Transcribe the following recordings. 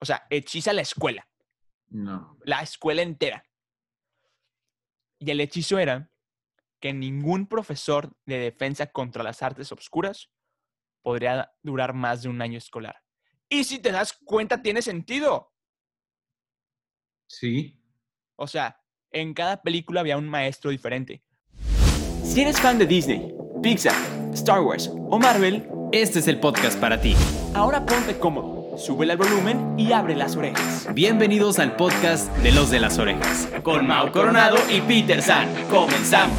O sea, hechiza la escuela, No. la escuela entera. Y el hechizo era que ningún profesor de defensa contra las artes obscuras podría durar más de un año escolar. Y si te das cuenta, tiene sentido. Sí. O sea, en cada película había un maestro diferente. Si eres fan de Disney, Pixar, Star Wars o Marvel, Este es el podcast para ti. ahora ponte cómodo, sube el volumen y abre las orejas. Bienvenidos al podcast de los de las orejas. Con Mau Coronado y Peter San, comenzamos.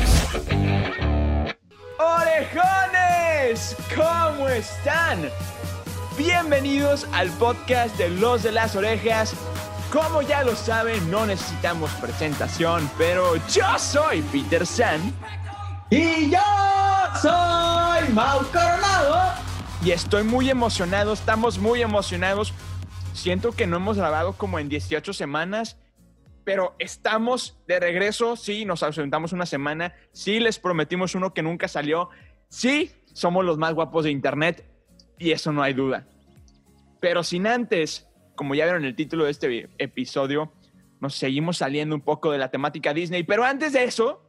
¡Orejones! ¿Cómo están? Bienvenidos al podcast de Los de las Orejas. Como ya lo saben, no necesitamos presentación, pero yo soy Peter San Y yo soy Mau Coronado. Y estoy muy emocionado, estamos muy emocionados. Siento que no hemos grabado como en 18 semanas, pero estamos de regreso. Sí, nos ausentamos una semana. Sí, les prometimos uno que nunca salió. Sí, somos los más guapos de Internet y eso no hay duda. Pero sin antes, como ya vieron el título de este episodio, nos seguimos saliendo un poco de la temática Disney. Pero antes de eso,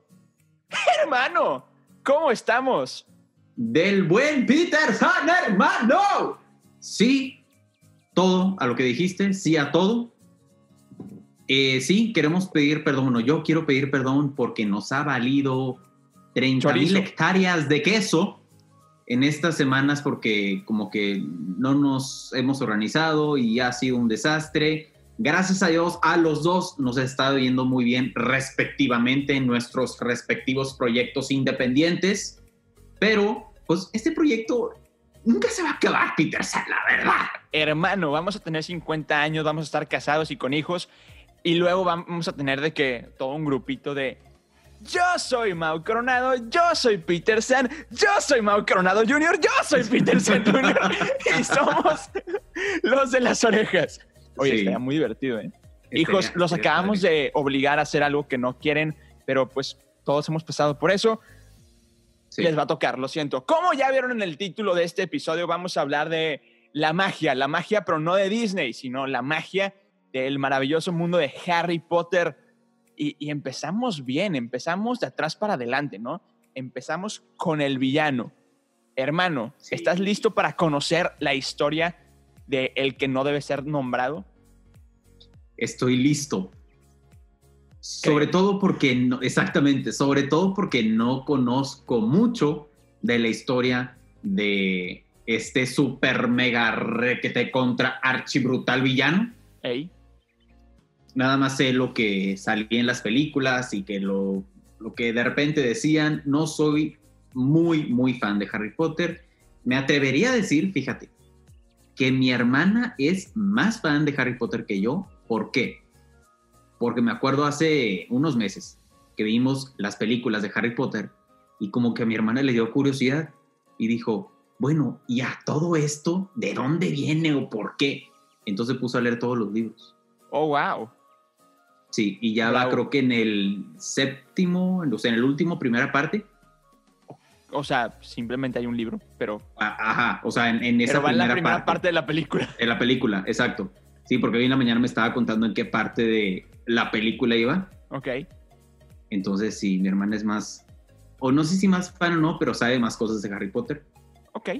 hermano, ¿cómo estamos? Del buen Peter San, hermano. Sí, todo a lo que dijiste, sí a todo. Eh, sí, queremos pedir perdón. Bueno, yo quiero pedir perdón porque nos ha valido 30 mil hectáreas de queso en estas semanas porque como que no nos hemos organizado y ha sido un desastre. Gracias a Dios, a los dos nos ha estado yendo muy bien respectivamente en nuestros respectivos proyectos independientes. Pero, pues, este proyecto nunca se va a acabar, Peter San, la verdad. hermano, vamos a tener 50 años, vamos a estar casados y con hijos, y luego vamos a tener de que todo un grupito de yo soy Mau Coronado, yo soy Peter San, yo soy Mau Coronado Jr., yo soy Peter San Jr. y somos los de las orejas. Oye, Sí. estaría muy divertido, ¿eh? Hijos, los acabamos de obligar a hacer algo que no quieren, pero pues todos hemos pasado por eso. Sí. Les va a tocar, lo siento. Como ya vieron en el título de este episodio, vamos a hablar de la magia, la magia, pero no de Disney, sino la magia del maravilloso mundo de Harry Potter. Y, y empezamos bien, empezamos de atrás para adelante, ¿no? Empezamos con el villano. Hermano, Sí. ¿estás listo para conocer la historia de el que no debe ser nombrado? Estoy listo. Sobre todo porque, no, exactamente, sobre todo porque no conozco mucho de la historia de este super mega requete contra archi brutal villano. Ey, Nada más sé lo que salía en las películas y que lo, lo que de repente decían. No soy muy, muy fan de Harry Potter. Me atrevería a decir, fíjate, que mi hermana es más fan de Harry Potter que yo. ¿Por qué? Porque me acuerdo hace unos meses que vimos las películas de Harry Potter y como que a mi hermana le dio curiosidad y dijo, bueno, ¿y a todo esto de dónde viene o por qué? Entonces puso a leer todos los libros. oh, wow. Sí, y ya va creo que en el séptimo, o sea, en el último, primera parte. O sea, simplemente hay un libro, pero, A- Ajá, o sea, en, en esa pero va en primera, la primera parte, parte de la película. En la película, exacto. Sí, porque hoy en la mañana me estaba contando en qué parte de la película iba. Ok. Entonces, sí, mi hermana es más, o no sé si más fan o no, pero sabe más cosas de Harry Potter. Ok,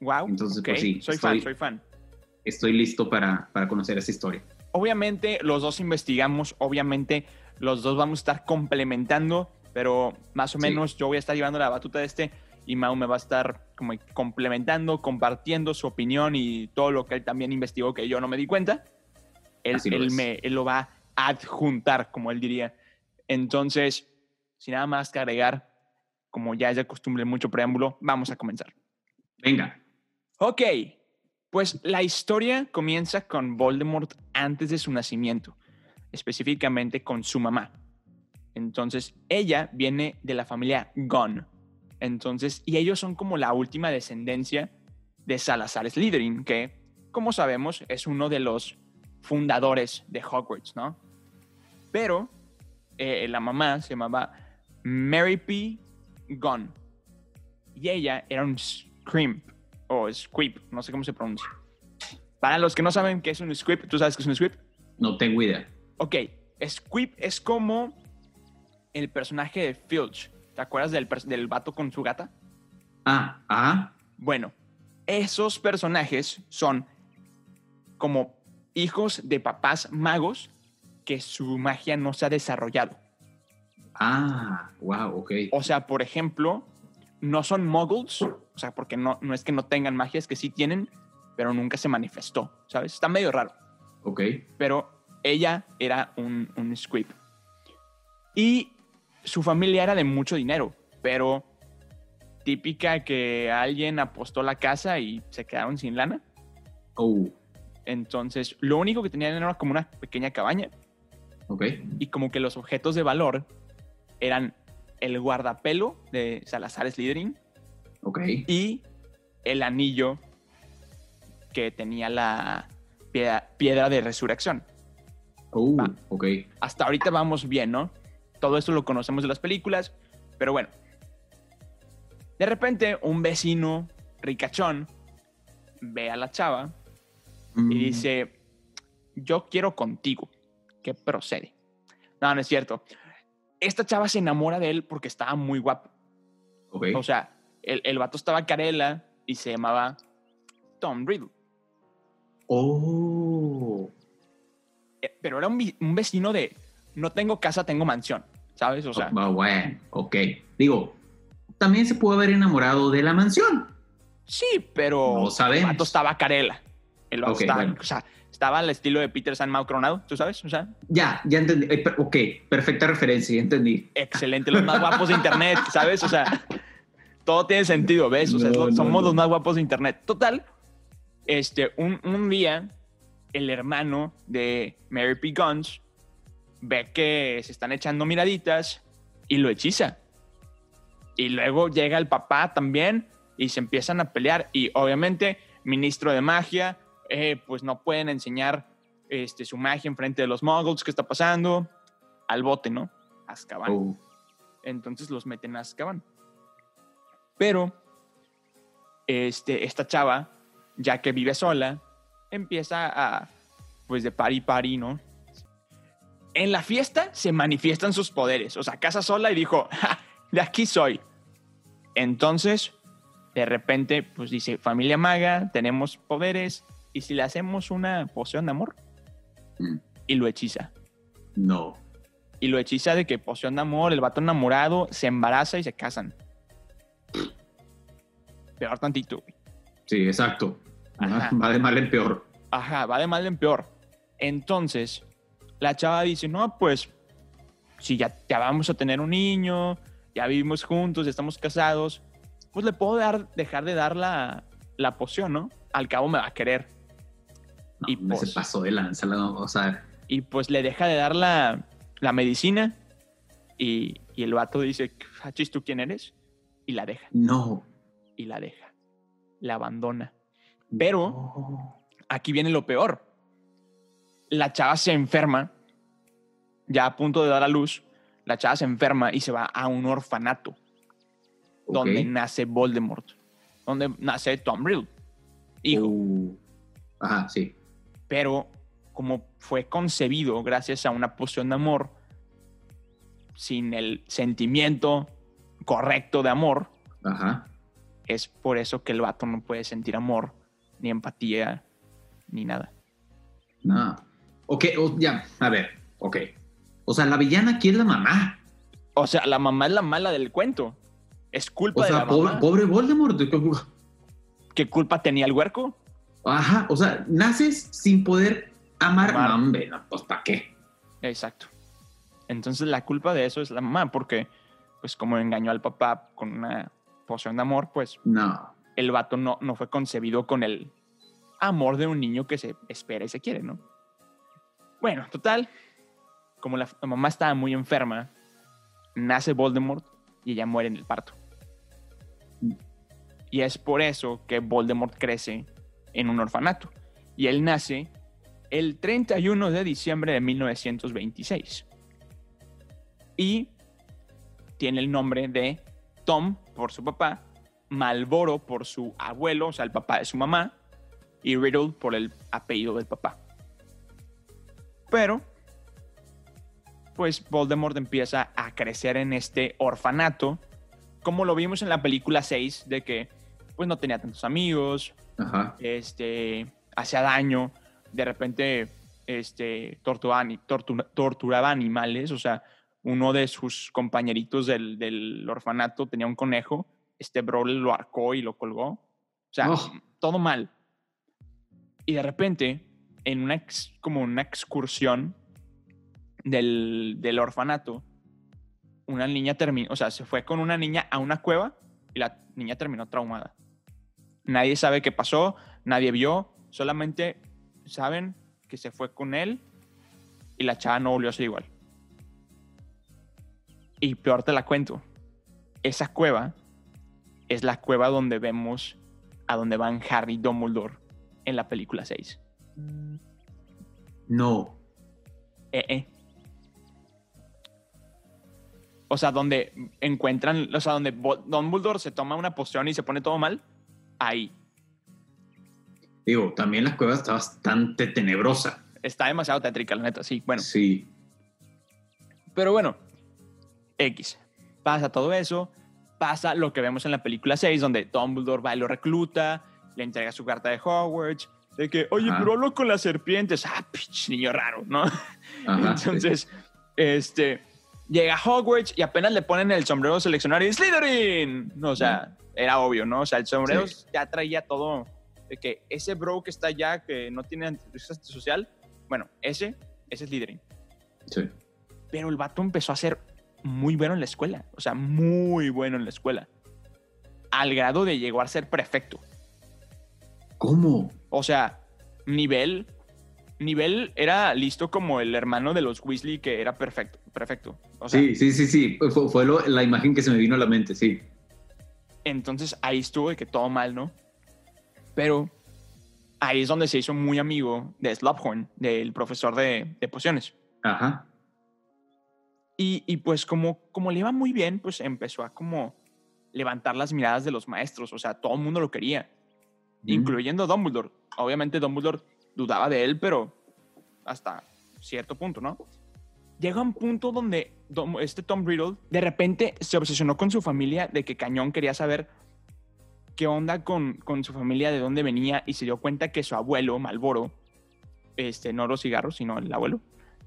wow. Entonces, ok, pues sí, soy estoy- fan, soy fan. Estoy listo para, para conocer esa historia. Obviamente los dos investigamos, obviamente los dos vamos a estar complementando, pero más o Sí. menos yo voy a estar llevando la batuta de este y Mau me va a estar como complementando, compartiendo su opinión y todo lo que él también investigó que yo no me di cuenta. Él, lo él me, él lo va a adjuntar, como él diría. Entonces, sin nada más que agregar, como ya es de costumbre mucho preámbulo, vamos a comenzar. Venga, Ok, pues la historia comienza con Voldemort antes de su nacimiento, específicamente con su mamá. Entonces, ella viene de la familia Gunn. Entonces, y ellos son como la última descendencia de Salazar Slytherin, que, como sabemos, es uno de los fundadores de Hogwarts, ¿no? Pero eh, la mamá se llamaba Mary P. Gunn. Y ella era un Scrimp, o Squib, no sé cómo se pronuncia. Para los que no saben qué es un squib, ¿tú sabes qué es un squib? No tengo idea. Ok, squib es como el personaje de Filch. ¿Te acuerdas del, del vato con su gata? Ah, ah, Bueno, esos personajes son como hijos de papás magos que su magia no se ha desarrollado. ah, wow, ok. O sea, por ejemplo, no son muggles, o sea, porque no, no es que no tengan magia, es que sí tienen, pero nunca se manifestó, ¿sabes? Está medio raro. Ok. Pero ella era un, un squib. Y su familia era de mucho dinero, pero típica que alguien apostó la casa y se quedaron sin lana. Oh, Entonces, lo único que tenían era como una pequeña cabaña ok. y como que los objetos de valor eran el guardapelo de Salazar Slytherin Ok. y el anillo que tenía la piedra, piedra de resurrección. Oh, Va. ok. Hasta ahorita vamos bien, ¿no? Todo esto lo conocemos de las películas, pero bueno. De repente, un vecino ricachón ve a la chava Mm, y dice, yo quiero contigo. ¿Qué procede? No, no es cierto. Esta chava se enamora de él porque estaba muy guapo. O sea, el, el vato estaba carela y se llamaba Tom Riddle. Oh, Eh, Pero era un, un vecino de, no tengo casa, tengo mansión. ¿Sabes? O sea, Ah, bueno, ok. Digo, también se pudo haber enamorado de la mansión. sí, pero No sabemos. el vato estaba carela. El vato Ok, estaba, bueno. o sea, estaba al estilo de Peter San Mau Coronado, ¿tú sabes? O sea, Ya, ya entendí. Eh, ok, perfecta referencia, ya entendí. excelente, los más guapos de internet, ¿sabes? O sea, todo tiene sentido, ¿ves? O sea, no, somos no. los más guapos de internet. Total, este, un, un día, el hermano de Mary P. Guns ve que se están echando miraditas y lo hechiza. Y luego llega el papá también y se empiezan a pelear. Y obviamente, ministro de magia, eh, pues no pueden enseñar este, su magia en frente de los muggles. ¿Qué está pasando? Al bote, ¿no? Azkaban. Oh, Entonces los meten a Azkaban. Pero este, esta chava, ya que vive sola, empieza a, pues de pari pari, ¿no? En la fiesta se manifiestan sus poderes. O sea, casa sola y dijo, "Ja, de aquí soy. Entonces, de repente, pues dice, familia maga, tenemos poderes. ¿Y si le hacemos una poción de amor? mm, Y lo hechiza no. y lo hechiza de que poción de amor, el vato enamorado, se embaraza y se casan. Peor tantito, güey. Sí, exacto. Ajá. Va de mal en peor. Ajá, va de mal en peor. Entonces, la chava dice, no, pues, si ya, ya vamos a tener un niño, ya vivimos juntos, ya estamos casados, pues le puedo dar, dejar de dar la, la poción, ¿no? Al cabo me va a querer. No, Y me se pues- pasó de lanza. la- O sea, Y pues le deja de dar la, la medicina y, y el vato dice, Hachis, ¿tú quién eres? Y la deja. no. y la deja. La abandona. Pero No. aquí viene lo peor. La chava se enferma, ya a punto de dar a luz, la chava se enferma y se va a un orfanato donde nace Voldemort, donde nace Tom Riddle, hijo. Uh, Ajá, sí. Pero como fue concebido gracias a una poción de amor, sin el sentimiento correcto de amor, Ajá. es por eso que el vato no puede sentir amor, ni empatía, ni nada. No. Ok, o- ya, a ver, ok. O sea, la villana aquí es la mamá. O sea, la mamá es la mala del cuento. Es culpa O de la pobre, mamá. pobre Voldemort. ¿Qué culpa tenía el huerco? Ajá, o sea, naces sin poder amar. Amar. No, hombre, no, pues ¿para qué? Exacto. Entonces la culpa de eso es la mamá, porque pues como engañó al papá con una poción de amor, pues No. el vato no, no fue concebido con el amor de un niño que se espera y se quiere, ¿no? Bueno, total, como la, mamá estaba muy enferma, nace Voldemort y ella muere en el parto. Y es por eso que Voldemort crece en un orfanato. Y él nace el 31 de diciembre de 1926. Y tiene el nombre de Tom por su papá, Malboro por su abuelo, o sea, el papá de su mamá, y Riddle por el apellido del papá. Pero, pues Voldemort empieza a crecer en este orfanato, como lo vimos en la película 6, de que pues no tenía tantos amigos, Ajá. este, hacía daño, de repente este, torturaba animales, o sea, uno de sus compañeritos del, del orfanato tenía un conejo, este bro lo arcó y lo colgó, o sea, Oh. todo mal. Y de repente, en una, ex- como una excursión del, del orfanato, una niña terminó, o sea, se fue con una niña a una cueva y la niña terminó traumada. Nadie sabe qué pasó, nadie vio, solamente saben que se fue con él y la chava no volvió a ser igual. Y peor te la cuento, esa cueva es la cueva donde vemos a donde van Harry y Dumbledore en la película 6. No. Eh, eh. O sea, donde encuentran, o sea, donde Dumbledore se toma una poción y se pone todo mal, ahí. Digo, también la cueva está bastante tenebrosa. Está demasiado tétrica, la neta, sí. Bueno, Sí. pero bueno, X. Pasa todo eso, pasa lo que vemos en la película 6, donde Dumbledore va y lo recluta, le entrega su carta de Hogwarts, de que, oye, Ajá. pero hablo con las serpientes. Ah, pinche niño raro, ¿no? Ajá, sí. Entonces, este, llega Hogwarts y apenas le ponen el sombrero seleccionar y Slytherin. No, o sea, era obvio, ¿no? O sea, el sombrero Sí. ya traía todo de que ese bro que está allá, que no tiene antecedentes social, bueno, ese, ese es Slytherin. Sí. Pero el vato empezó a ser muy bueno en la escuela, o sea, muy bueno en la escuela. Al grado de llegar a ser prefecto. ¿Cómo? O sea, nivel. Nivel era listo como el hermano de los Weasley que era perfecto. Perfecto. O sea, sí, sí, sí, sí. Fue, fue lo- la imagen que se me vino a la mente, sí. entonces ahí estuvo de que todo mal, ¿no? Pero ahí es donde se hizo muy amigo de Slughorn, del profesor de, de pociones. Ajá. Y, y pues como, como le iba muy bien, pues empezó a como levantar las miradas de los maestros. O sea, todo el mundo lo quería, incluyendo Dumbledore. Obviamente Dumbledore dudaba de él, pero hasta cierto punto, ¿no? Llega un punto donde este Tom Riddle de repente se obsesionó con su familia de que Cañón quería saber qué onda con, con su familia, de dónde venía, y se dio cuenta que su abuelo, Malboro, este, no los cigarros, sino el abuelo,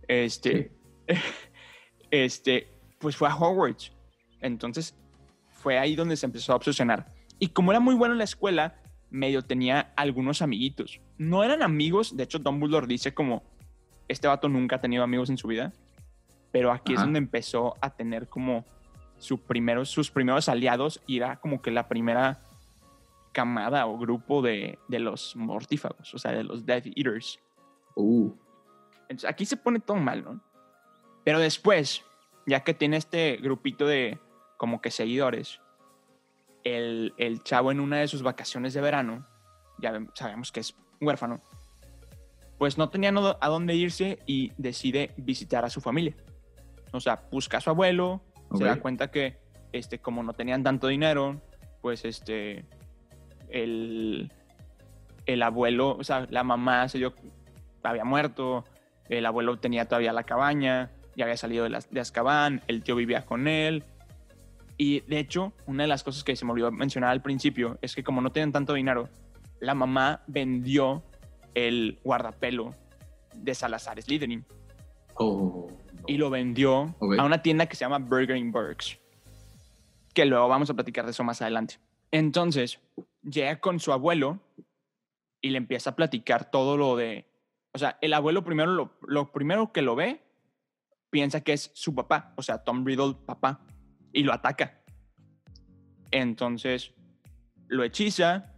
este, este, pues fue a Hogwarts. Entonces fue ahí donde se empezó a obsesionar. Y como era muy bueno en la escuela, medio tenía algunos amiguitos. No eran amigos, de hecho Dumbledore dice como, este vato nunca ha tenido amigos en su vida, pero aquí es donde empezó a tener como su primero, sus primeros aliados y era como que la primera camada o grupo de, de los mortífagos, o sea, de los Death Eaters. Uh, Entonces, aquí se pone todo mal, ¿no? Pero después, ya que tiene este grupito de como que seguidores, el, el chavo en una de sus vacaciones de verano, ya sabemos que es huérfano, pues no tenía a dónde irse y decide visitar a su familia. O sea, busca a su abuelo, se da cuenta que este, como no tenían tanto dinero, pues este, el, el abuelo, o sea, la mamá se dio, había muerto, el abuelo tenía todavía la cabaña, ya había salido de, las de Azkaban, el tío vivía con él. Y de hecho, una de las cosas que se me olvidó mencionar al principio es que como no tenían tanto dinero, la mamá vendió el guardapelo de Salazar Slytherin oh, no. y lo vendió a una tienda que se llama Burger and Burks. Que luego vamos a platicar de eso más adelante. Entonces, llega con su abuelo y le empieza a platicar todo lo de. O sea, el abuelo primero, lo, lo primero que lo ve, piensa que es su papá, o sea, Tom Riddle, papá, y lo ataca. Entonces, lo hechiza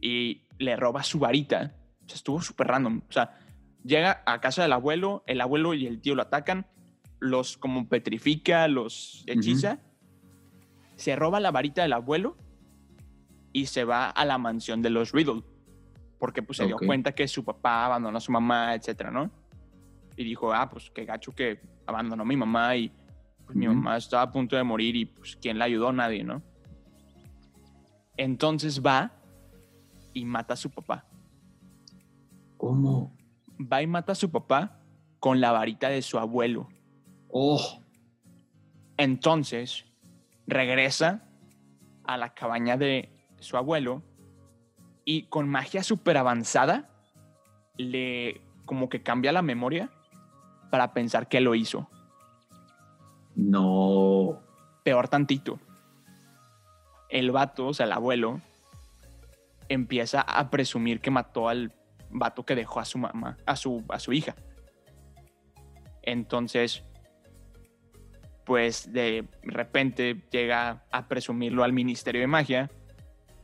y le roba su varita. O sea, estuvo súper random. O sea, llega a casa del abuelo, el abuelo y el tío lo atacan, los como petrifica, los hechiza, se roba la varita del abuelo y se va a la mansión de los Riddle, porque pues se dio cuenta que su papá abandonó a su mamá, etcétera, ¿no? Y dijo, ah, pues qué gacho que abandonó a mi mamá y pues, mi mamá estaba a punto de morir y pues quién la ayudó, nadie, ¿no? Entonces va y mata a su papá. ¿Cómo? Va y mata a su papá con la varita de su abuelo. Oh, Entonces, regresa a la cabaña de su abuelo y con magia súper avanzada le como que cambia la memoria para pensar que lo hizo. No. Peor tantito. El vato, o sea, el abuelo, empieza a presumir que mató al vato que dejó a su mamá, a su, a su hija. Entonces, pues de repente llega a presumirlo al Ministerio de Magia.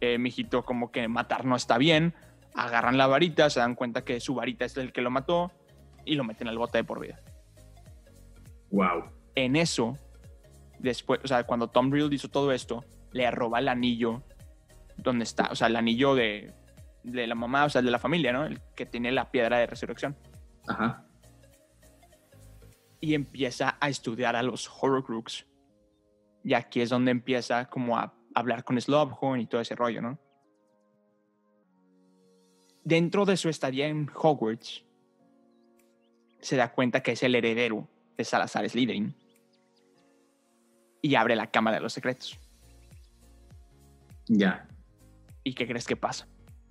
Eh, mijito, como que matar no está bien. Agarran la varita, se dan cuenta que su varita es el que lo mató y lo meten al bote de por vida. Wow. En eso, después, o sea, cuando Tom Riddle hizo todo esto, le roba el anillo donde está, o sea, el anillo de, de la mamá, o sea, el de la familia, ¿no? El que tiene la piedra de resurrección. Ajá. y empieza a estudiar a los Horcrux. Y aquí es donde empieza como a hablar con Slughorn y todo ese rollo, ¿no? Dentro de su estadía en Hogwarts, se da cuenta que es el heredero de Salazar Slytherin y abre la Cámara de los Secretos. Ya. ¿Y qué crees que pasa?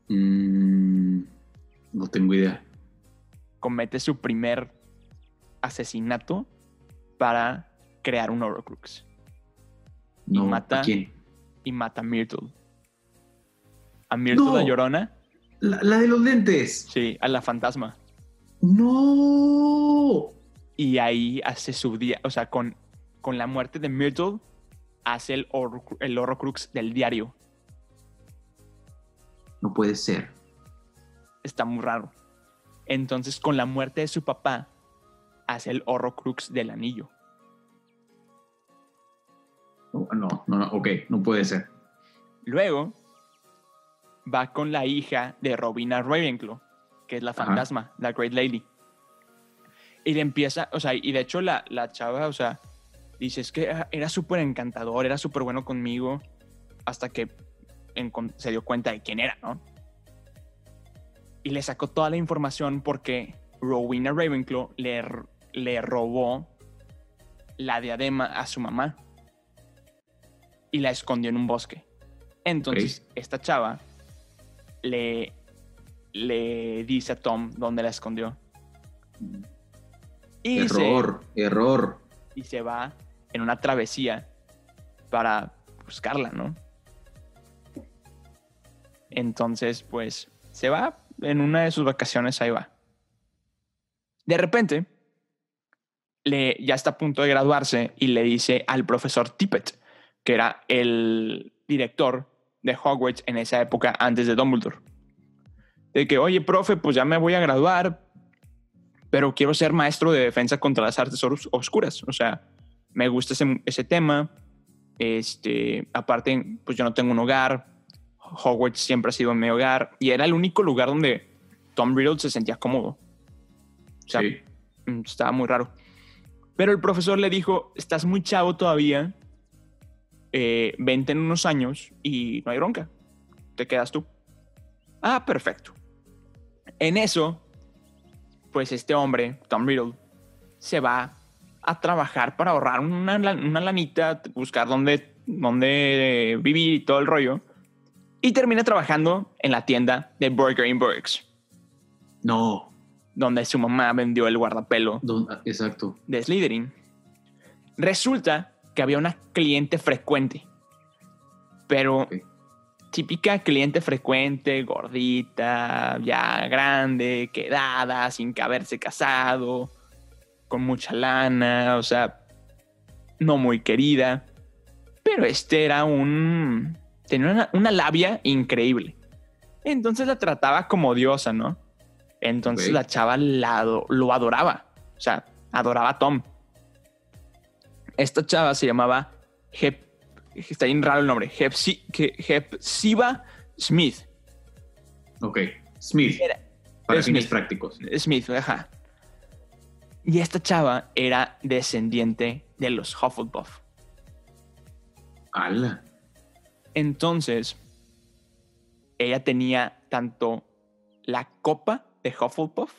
Mm, no tengo idea. Comete su primer asesinato para crear un Horcrux No, mata- ¿a quién? y mata a Myrtle. A Myrtle No. la Llorona La, la de los lentes. Sí, a la fantasma. No. Y ahí hace su día, o sea, con, con la muerte de Myrtle, hace el, el Horrocrux del diario. No puede ser. Está muy raro. Entonces, con la muerte de su papá, hace el Horrocrux del anillo. No, no, no, no, ok, no puede ser. Luego, va con la hija de Robina Ravenclaw, que es la Ajá. fantasma, la Great Lady. Y le empieza, o sea, y de hecho la, la chava, o sea, dice, es que era- súper encantador, era súper bueno conmigo, hasta que se dio cuenta de quién era, ¿no? Y le sacó toda la información porque Rowena Ravenclaw le, le robó la diadema a su mamá y la escondió en un bosque. Entonces, esta chava le, le dice a Tom dónde la escondió. Y se, error, error. y se va en una travesía para buscarla, ¿no? Entonces, pues, se va en una de sus vacaciones, ahí va. De repente, le, ya está a punto de graduarse y le dice al profesor Tippett, que era el director de Hogwarts en esa época antes de Dumbledore, de que, oye, profe, pues ya me voy a graduar, pero quiero ser maestro de defensa contra las artes os- oscuras. O sea, me gusta ese, ese tema. Este, aparte, pues yo no tengo un hogar. Hogwarts siempre ha sido mi hogar y era el único lugar donde Tom Riddle se sentía cómodo. O sea, sí. mm, estaba muy raro. Pero el profesor le dijo, estás muy chavo todavía, eh, vente en unos años y no hay bronca, te quedas tú. Ah, perfecto. En eso, pues este hombre, Tom Riddle, se va a trabajar para ahorrar una, la- una lanita, buscar dónde, dónde vivir y todo el rollo. Y termina trabajando en la tienda de Burger in Burks, No. donde su mamá vendió el guardapelo Don- ah, exacto. de Slytherin. Resulta que había una cliente frecuente, pero típica cliente frecuente, gordita, ya grande, quedada, sin haberse casado, con mucha lana, o sea, no muy querida. Pero este era un... tenía una, una labia increíble. Entonces la trataba como diosa, ¿no? Entonces la chava la lo adoraba. O sea, adoraba a Tom. Esta chava se llamaba Hep, está bien raro el nombre, Hepsi- Hepzibah Smith. Ok. Smith. Era- Para Smith. fines prácticos. Smith, ajá. Y esta chava era descendiente de los Hufflepuff. Ala. Entonces, ella tenía tanto la copa de Hufflepuff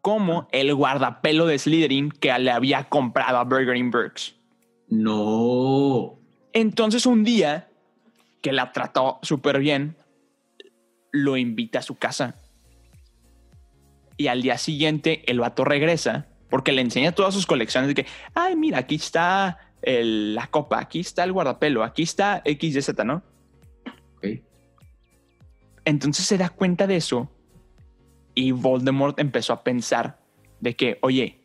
como el guardapelo de Slytherin que le había comprado a Bergerin Burks. No. Entonces un día que la trató súper bien, lo invita a su casa. Y al día siguiente el vato regresa porque le enseña todas sus colecciones de que, ay, mira, aquí está el- la copa, aquí está el guardapelo, aquí está XYZ, ¿no? Ok. Entonces se da cuenta de eso y Voldemort empezó a pensar de que, oye,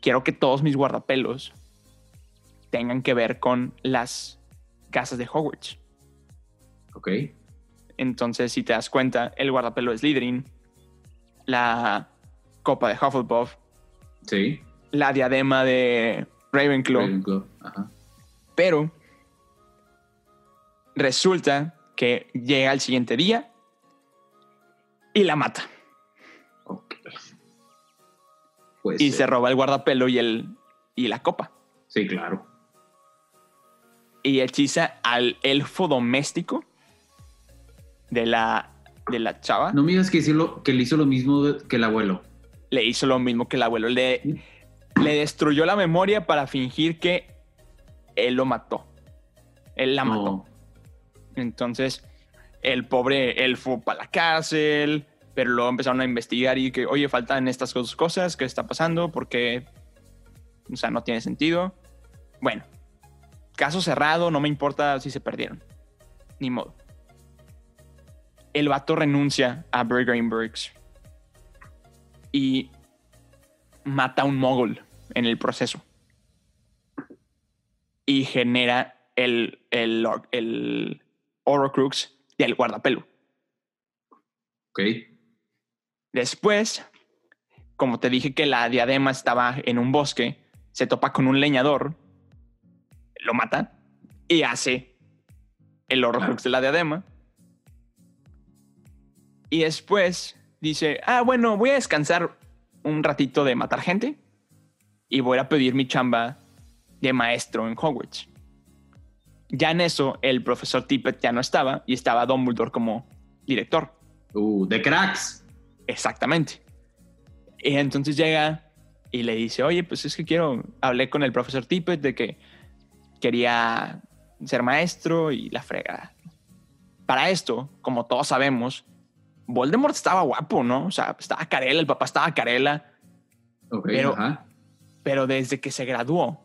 quiero que todos mis guardapelos tengan que ver con las casas de Hogwarts. Ok. Entonces, si te das cuenta, el guardapelo es Slytherin, la copa de Hufflepuff, Sí. la diadema de Ravenclaw, Ravenclaw. Ajá. pero resulta que llega el siguiente día y la mata. Pues y se roba el guardapelo y, el, y la copa. Sí, claro. Y hechiza al elfo doméstico de la, de la chava. No me digas que, hizo lo- que le hizo lo mismo que el abuelo. Le hizo lo mismo que el abuelo. Le, le destruyó la memoria para fingir que él lo mató. Él la mató. Entonces, el pobre elfo para la cárcel, pero luego empezaron a investigar y que, oye, faltan estas dos cosas, ¿qué está pasando? Porque, o sea, no tiene sentido. Bueno, caso cerrado, no me importa si se perdieron. Ni modo. El vato renuncia a Burger's y mata a un mogul en el proceso. Y genera el, el, el Horrocrux del guardapelo. Ok. Después, como te dije que la diadema estaba en un bosque, se topa con un leñador, lo mata y hace el Horrocrux de la diadema. Y después dice, ah, bueno, voy a descansar un ratito de matar gente y voy a pedir mi chamba de maestro en Hogwarts. Ya en eso, el profesor Tippett ya no estaba y estaba Dumbledore como director. Uh, de cracks. Exactamente. Y entonces llega y le dice, oye, pues es que quiero, hablé con el profesor Tippett de que quería ser maestro y la frega. Para esto, como todos sabemos, Voldemort estaba guapo, ¿no? O sea, estaba Carela, el papá estaba Carela, Ok, Pero- ajá. pero desde que se graduó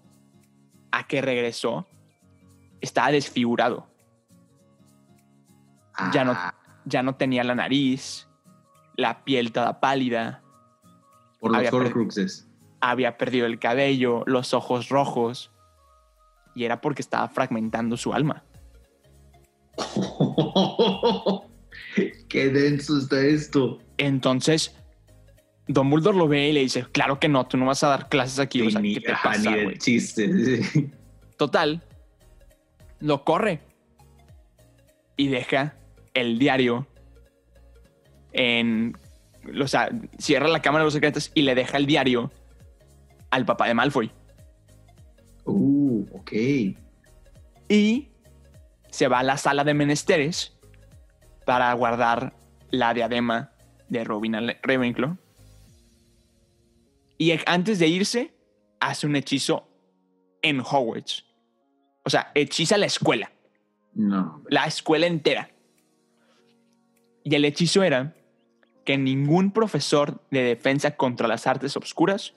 a que regresó, estaba desfigurado. Ya no, Ah, ya no tenía la nariz, la piel toda pálida, por los había Horcruxes. había perdido el cabello, los ojos rojos, y era porque estaba fragmentando su alma. Qué denso está esto. Entonces, Dumbledore lo ve y le dice, claro que no, tú no vas a dar clases aquí, o sea, ni, ¿qué te ajá, pasa, ni. Total, lo corre y deja el diario en, o sea, cierra la cámara de los secretos y le deja el diario al papá de Malfoy. uh, ok. y se va a la sala de menesteres para guardar la diadema de Robina Le- Ravenclaw. Y e- antes de irse, hace un hechizo en Hogwarts. O sea, hechiza la escuela, No, la escuela entera. Y el hechizo era que ningún profesor de defensa contra las artes obscuras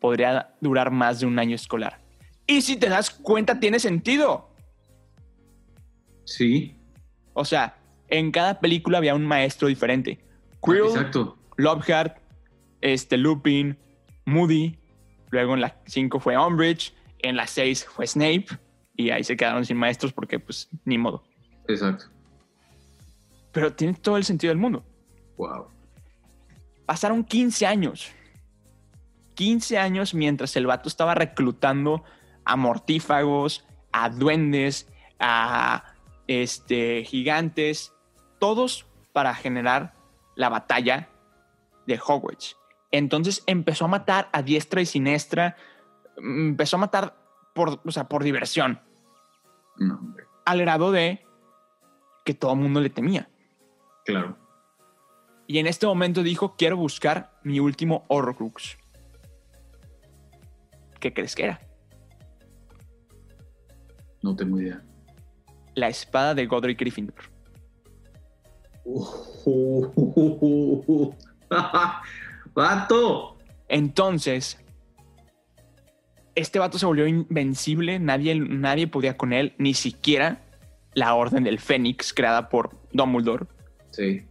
podría durar más de un año escolar. Y si te das cuenta, tiene sentido. Sí, O sea, en cada película había un maestro diferente. Quirrell, exacto. Lockhart, este, Lupin, Moody. Luego en la 5 fue Umbridge. En la 6 fue Snape. Y ahí se quedaron sin maestros porque, pues, ni modo. Exacto. Pero tiene todo el sentido del mundo. Wow. Pasaron 15 años. 15 años mientras el vato estaba reclutando a mortífagos, a duendes, a este, gigantes, todos para generar la batalla de Hogwarts. Entonces empezó a matar a diestra y siniestra, mm, empezó a matar por, o sea, por diversión, No, hombre. al grado de que todo el mundo le temía. Claro. Y en este momento dijo, quiero buscar mi último Horrocrux. ¿Qué crees que era? No tengo idea. La espada de Godric Gryffindor. ¡Vato! Entonces, este vato se volvió invencible, nadie, nadie podía con él, ni siquiera la Orden del Fénix creada por Dumbledore. Sí.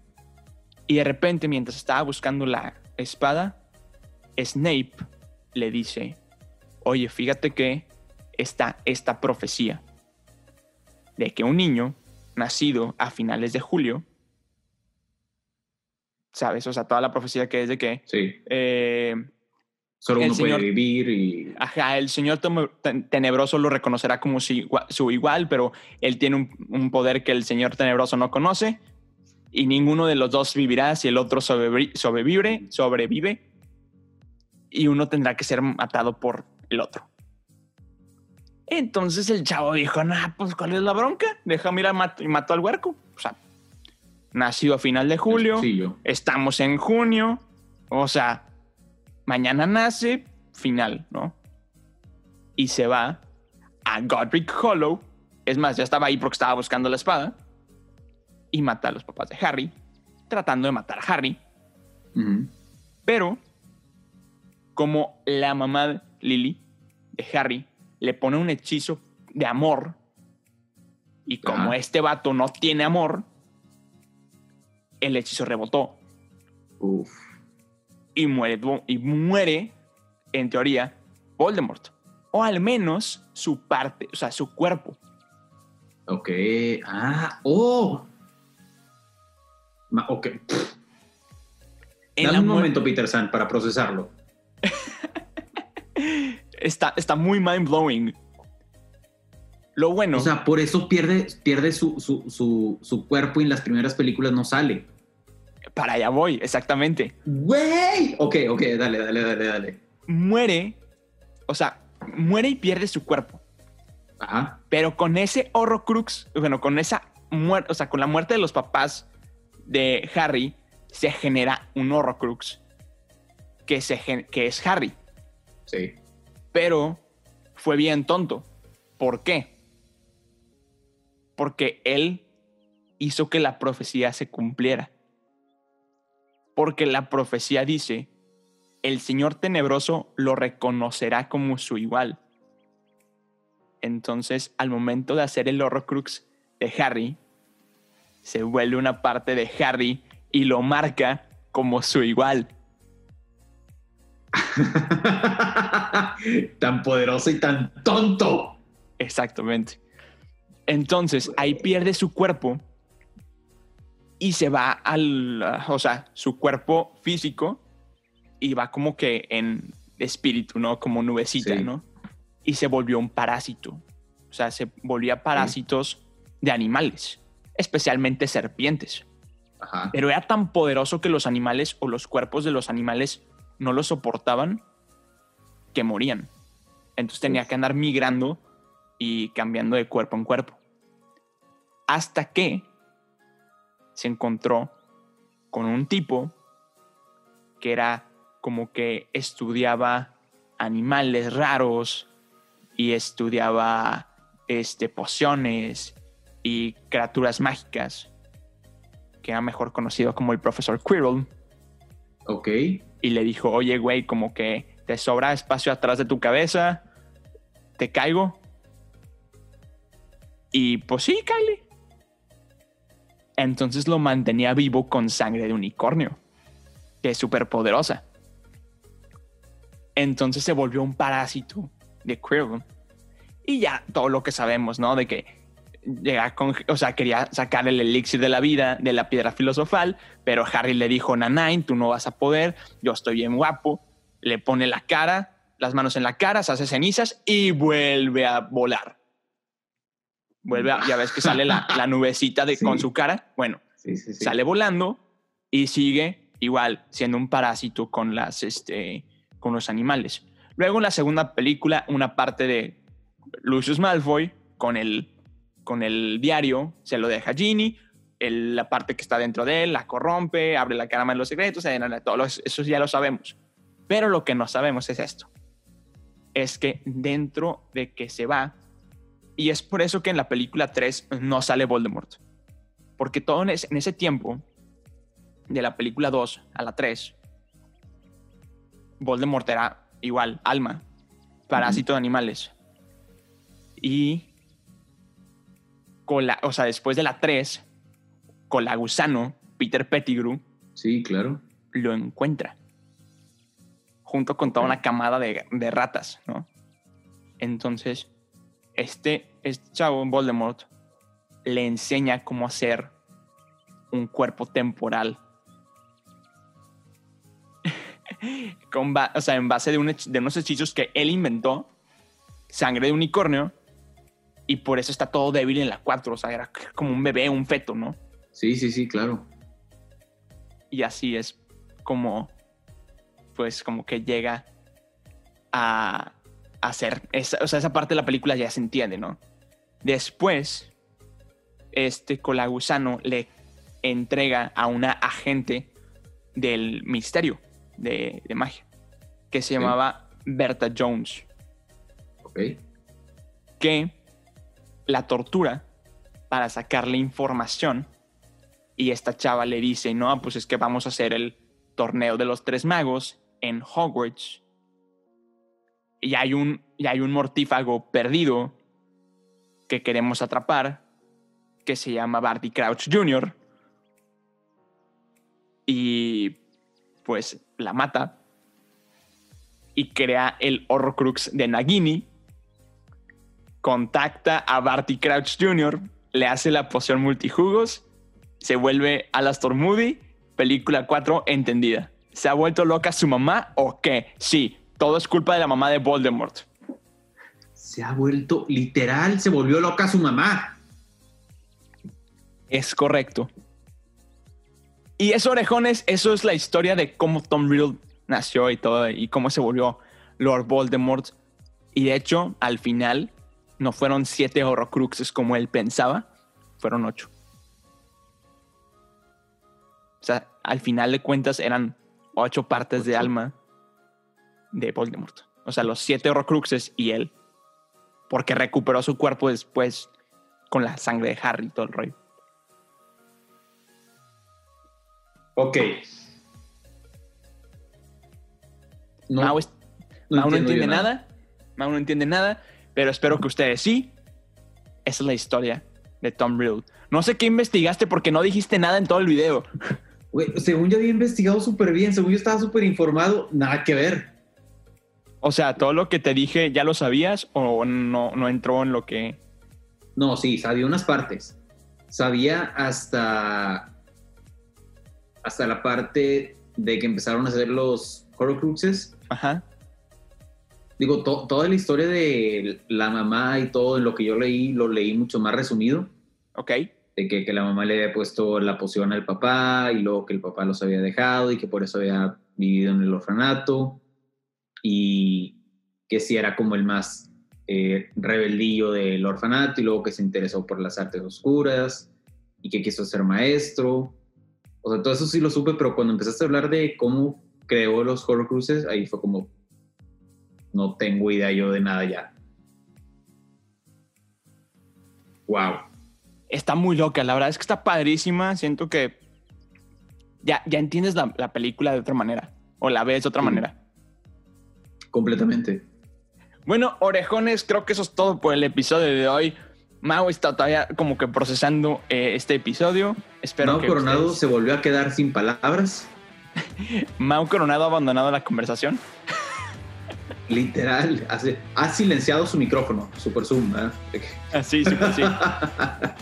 Y de repente, mientras estaba buscando la espada, Snape le dice, oye, fíjate que está esta profecía de que un niño nacido a finales de julio, ¿sabes? O sea, toda la profecía que es de que Sí. eh, Solo uno señor- puede vivir y. Ajá, el señor tenebroso lo reconocerá como su igua- su igual, pero él tiene un, un poder que el señor tenebroso no conoce y ninguno de los dos vivirá si el otro sobrevi- sobrevive, sobrevive y uno tendrá que ser matado por el otro. Entonces el chavo dijo, nah, pues ¿cuál es la bronca? Deja mirar mat- y mató al huerco. Nacido a final de julio. Estamos en junio, o sea, mañana nace, final, ¿no? Y se va a Godric Hollow. Es más, ya estaba ahí porque estaba buscando la espada. Y mata a los papás de Harry, tratando de matar a Harry. Pero, como la mamá de Lily, de Harry, le pone un hechizo de amor, y como este vato no tiene amor, el hechizo rebotó Uf. y muere, y muere, en teoría, Voldemort. O al menos su parte, o sea, su cuerpo. Ok. Ah, oh. Ma- ok. En Dame un momento, Peter San, para procesarlo. Está, está muy mind blowing. Lo bueno, O sea, por eso pierde, pierde su, su, su, su cuerpo y en las primeras películas no sale. para allá voy, exactamente. ¡Güey! Ok, ok, dale, dale, dale, dale. Muere, o sea, muere y pierde su cuerpo. Ajá. Pero con ese Horrocrux, bueno, con esa muerte, o sea, con la muerte de los papás de Harry, se genera un Horrocrux que, se que es Harry. Sí. Pero fue bien tonto. ¿Por qué? Porque él hizo que la profecía se cumpliera. Porque la profecía dice, el Señor tenebroso lo reconocerá como su igual. Entonces, al momento de hacer el Horrocrux de Harry, se vuelve una parte de Harry y lo marca como su igual. tan poderoso y tan tonto. Exactamente. Entonces, ahí pierde su cuerpo y se va al, o sea, su cuerpo físico y va como que en espíritu, ¿no? Como nubecita, Sí. ¿no? Y se volvió un parásito. O sea, se volvía parásitos de animales, especialmente serpientes. Ajá. Pero era tan poderoso que los animales o los cuerpos de los animales no lo soportaban que morían. Entonces tenía que andar migrando y cambiando de cuerpo en cuerpo. Hasta que se encontró con un tipo que era como que estudiaba animales raros y estudiaba este, pociones y criaturas mágicas que era mejor conocido como el profesor Quirrell, Ok. y le dijo, oye, güey, como que te sobra espacio atrás de tu cabeza, te caigo. Y pues sí, Kylie. Entonces lo mantenía vivo con sangre de unicornio, que es súper poderosa. Entonces se volvió un parásito de Quirrell. Y ya todo lo que sabemos, ¿no? De que llega con, o sea, quería sacar el elixir de la vida de la piedra filosofal, pero Harry le dijo, Nanain, tú no vas a poder, yo estoy bien guapo, le pone la cara, las manos en la cara, se hace cenizas y vuelve a volar. Vuelve a, ya ves que sale la, la nubecita de, Sí. con su cara, bueno, Sí, sí, sí. sale volando y sigue igual siendo un parásito con las este con los animales. Luego en la segunda película una parte de Lucius Malfoy con el con el diario se lo deja a Ginny, el- la parte que está dentro de él, la corrompe, abre la cámara de los secretos, eso ya lo sabemos. Pero lo que no sabemos es esto. Es que dentro de que se va, y es por eso que en la película 3 no sale Voldemort. Porque todo en ese, en ese tiempo, de la película 2 a la 3, Voldemort era igual, alma, parásito de animales. Y, con la, o sea, después de la 3, con la gusano, Peter Pettigrew, Sí, claro. lo encuentra. Junto con toda una camada de, de ratas, ¿no? Entonces, este, este chavo, Voldemort, le enseña cómo hacer un cuerpo temporal. Con o sea, en base de, un hech- de unos hechizos que él inventó, sangre de unicornio, y por eso está todo débil en la 4. O sea, era como un bebé, un feto, ¿no? Sí, sí, sí, claro. y así es como pues como que llega a hacer esa, o sea, esa parte de la película ya se entiende, ¿no? Después este colagusano le entrega a una agente del misterio de, de magia que se llamaba Berta Jones Ok. que la tortura para sacarle información y esta chava le dice, no, pues es que vamos a hacer el torneo de los tres magos en Hogwarts y hay un, y hay un mortífago perdido que queremos atrapar que se llama Barty Crouch Jr. y pues la mata y crea el Horrocrux de Nagini contacta a Barty Crouch Jr., le hace la poción multijugos, se vuelve Alastor Moody, película 4 entendida. ¿Se ha vuelto loca su mamá o qué? Sí, todo es culpa de la mamá de Voldemort. Se ha vuelto, literal, se volvió loca su mamá. Es correcto. Y eso, orejones, eso es la historia de cómo Tom Riddle nació y todo, y cómo se volvió Lord Voldemort. Y de hecho, al final, no fueron siete Horrocruxes como él pensaba, fueron ocho. O sea, al final de cuentas eran ocho partes de alma de Voldemort. O sea, los siete Horrocruxes y él. Porque recuperó su cuerpo después con la sangre de Harry y todo el rollo. Ok. No, Mau, es- no Mau entiende nada. Mau no entiende nada, pero espero que ustedes sí. Esa es la historia de Tom Riddle. No sé qué investigaste porque no dijiste nada en todo el video. Según yo había investigado súper bien, según yo estaba súper informado, nada que ver. O sea, todo lo que te dije ya lo sabías o no, no entró en lo que... No, sí, sabía unas partes. Sabía hasta hasta la parte de que empezaron a hacer los Horcruxes. Ajá. Digo, to- toda la historia de la mamá y todo en lo que yo leí, lo leí mucho más resumido. Ok. De que, que la mamá le había puesto la poción al papá y luego que el papá los había dejado y que por eso había vivido en el orfanato. Y que sí era como el más eh, rebeldillo del orfanato y luego que se interesó por las artes oscuras y que quiso ser maestro. O sea, todo eso sí lo supe, pero cuando empezaste a hablar de cómo creó los Horcruxes, ahí fue como, no tengo idea yo de nada ya. Wow. Está muy loca, la verdad es que está padrísima. Siento que ya, ya entiendes la, la película de otra manera o la ves de otra Sí. manera. Completamente. Bueno, orejones, creo que eso es todo por el episodio de hoy. Mau está todavía como que procesando eh, este episodio. Espero Mau que Coronado ustedes- se volvió a quedar sin palabras. Mau Coronado ha abandonado la conversación. Literal, hace- ha silenciado su micrófono, super zoom, ¿verdad? Así, sí, sí.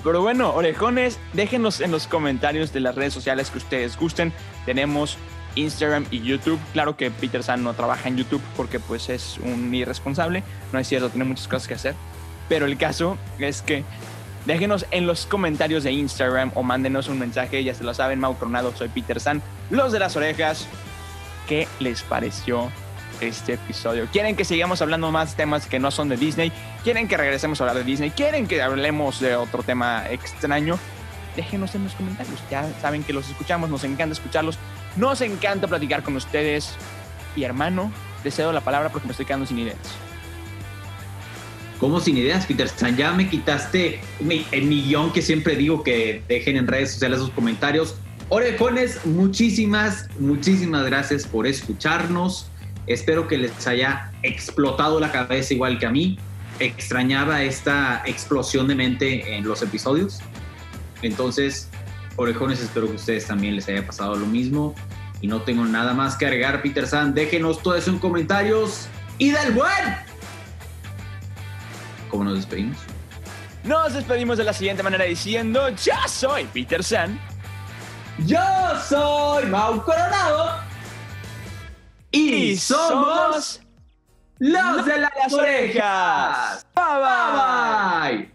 Pero bueno, orejones, déjenos en los comentarios de las redes sociales que ustedes gusten. Tenemos Instagram y YouTube. Claro que Peter San no trabaja en YouTube porque pues es un irresponsable. No es cierto, tiene muchas cosas que hacer. Pero el caso es que déjenos en los comentarios de Instagram o mándenos un mensaje. Ya se lo saben, Mau Coronado, soy Peter San. Los de las orejas, ¿qué les pareció este episodio? ¿Quieren que sigamos hablando más temas que no son de Disney? ¿Quieren que regresemos a hablar de Disney? ¿Quieren que hablemos de otro tema extraño? déjenos en los comentarios. Ya saben que los escuchamos, nos encanta escucharlos, nos encanta platicar con ustedes. Y hermano, deseo la palabra porque me estoy quedando sin ideas. ¿Cómo sin ideas, Peter San? Ya me quitaste el millón que siempre digo que dejen en redes sociales sus comentarios. Orejones, muchísimas, muchísimas gracias por escucharnos. Espero que les haya explotado la cabeza igual que a mí. Extrañaba esta explosión de mente en los episodios. Entonces, orejones, espero que a ustedes también les haya pasado lo mismo. Y no tengo nada más que agregar, Peter San. Déjenos todo eso en comentarios. ¡Y del buen! ¿Cómo nos despedimos? Nos despedimos de la siguiente manera diciendo, ya soy Peter San. Yo soy Mau Coronado. Y, somos los de las, orejas. Bye bye. Bye.